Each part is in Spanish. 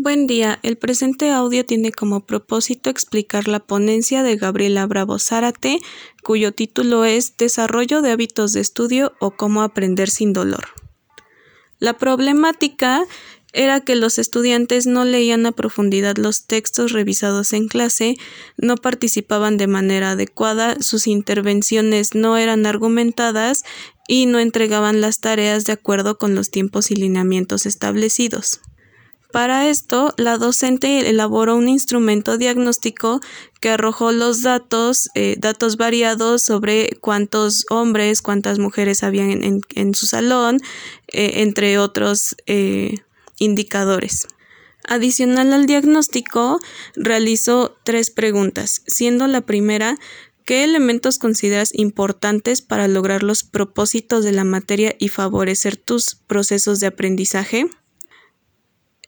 Buen día. El presente audio tiene como propósito explicar la ponencia de Gabriela Bravo Zárate, cuyo título es Desarrollo de hábitos de estudio o cómo aprender sin dolor. La problemática era que los estudiantes no leían a profundidad los textos revisados en clase, no participaban de manera adecuada, sus intervenciones no eran argumentadas y no entregaban las tareas de acuerdo con los tiempos y lineamientos establecidos. Para esto, la docente elaboró un instrumento diagnóstico que arrojó los datos, eh, datos variados sobre cuántos hombres, cuántas mujeres habían en, su salón, eh, entre otros eh, indicadores. Adicional al diagnóstico, realizó tres preguntas, siendo la primera ¿Qué elementos consideras importantes para lograr los propósitos de la materia y favorecer tus procesos de aprendizaje?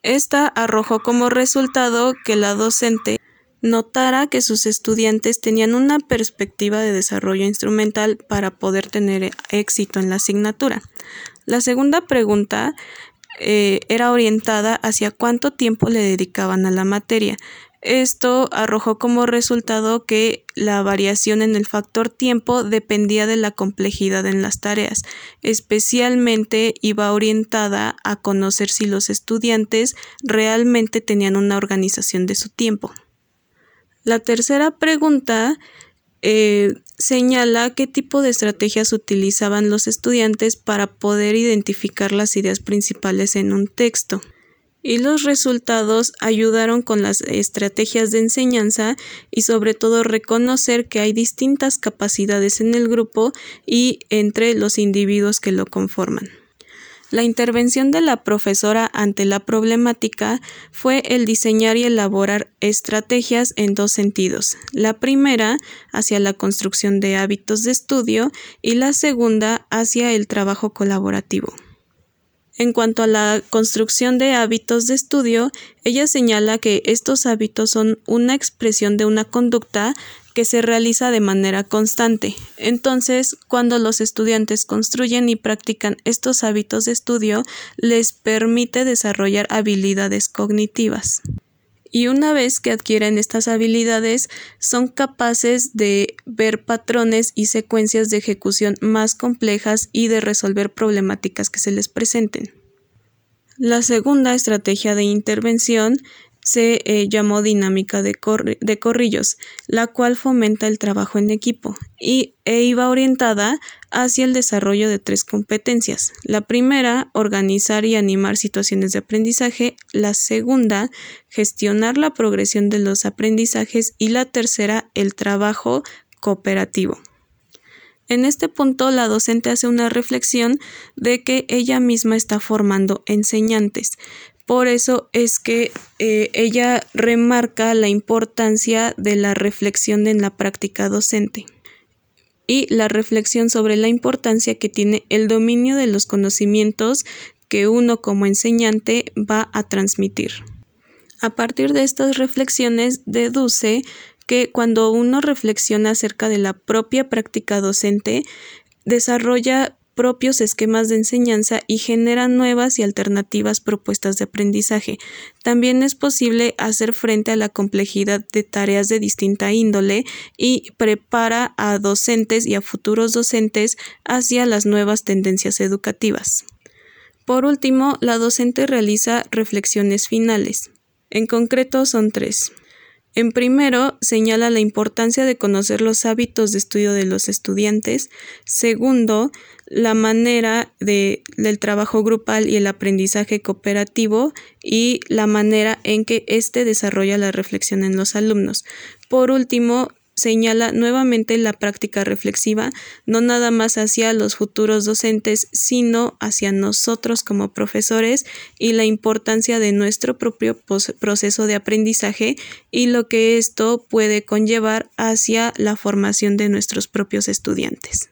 Esta arrojó como resultado que la docente notara que sus estudiantes tenían una perspectiva de desarrollo instrumental para poder tener éxito en la asignatura. La segunda pregunta eh, era orientada hacia cuánto tiempo le dedicaban a la materia. Esto arrojó como resultado que la variación en el factor tiempo dependía de la complejidad en las tareas. Especialmente iba orientada a conocer si los estudiantes realmente tenían una organización de su tiempo. La tercera pregunta eh, señala qué tipo de estrategias utilizaban los estudiantes para poder identificar las ideas principales en un texto y los resultados ayudaron con las estrategias de enseñanza y sobre todo reconocer que hay distintas capacidades en el grupo y entre los individuos que lo conforman. La intervención de la profesora ante la problemática fue el diseñar y elaborar estrategias en dos sentidos. La primera hacia la construcción de hábitos de estudio y la segunda hacia el trabajo colaborativo. En cuanto a la construcción de hábitos de estudio, ella señala que estos hábitos son una expresión de una conducta que se realiza de manera constante. Entonces, cuando los estudiantes construyen y practican estos hábitos de estudio, les permite desarrollar habilidades cognitivas y una vez que adquieren estas habilidades son capaces de ver patrones y secuencias de ejecución más complejas y de resolver problemáticas que se les presenten. La segunda estrategia de intervención se eh, llamó dinámica de, corrillos, la cual fomenta el trabajo en equipo y e iba orientada hacia el desarrollo de tres competencias. La primera, organizar y animar situaciones de aprendizaje. La segunda, gestionar la progresión de los aprendizajes. Y la tercera, el trabajo cooperativo. En este punto, la docente hace una reflexión de que ella misma está formando enseñantes, por eso es que eh, ella remarca la importancia de la reflexión en la práctica docente y la reflexión sobre la importancia que tiene el dominio de los conocimientos que uno como enseñante va a transmitir. A partir de estas reflexiones deduce que cuando uno reflexiona acerca de la propia práctica docente, desarrolla propios esquemas de enseñanza y genera nuevas y alternativas propuestas de aprendizaje. También es posible hacer frente a la complejidad de tareas de distinta índole y prepara a docentes y a futuros docentes hacia las nuevas tendencias educativas. Por último, la docente realiza reflexiones finales. En concreto son tres. En primero, señala la importancia de conocer los hábitos de estudio de los estudiantes. Segundo, la manera de, del trabajo grupal y el aprendizaje cooperativo y la manera en que éste desarrolla la reflexión en los alumnos. Por último, señala nuevamente la práctica reflexiva, no nada más hacia los futuros docentes, sino hacia nosotros como profesores y la importancia de nuestro propio proceso de aprendizaje y lo que esto puede conllevar hacia la formación de nuestros propios estudiantes.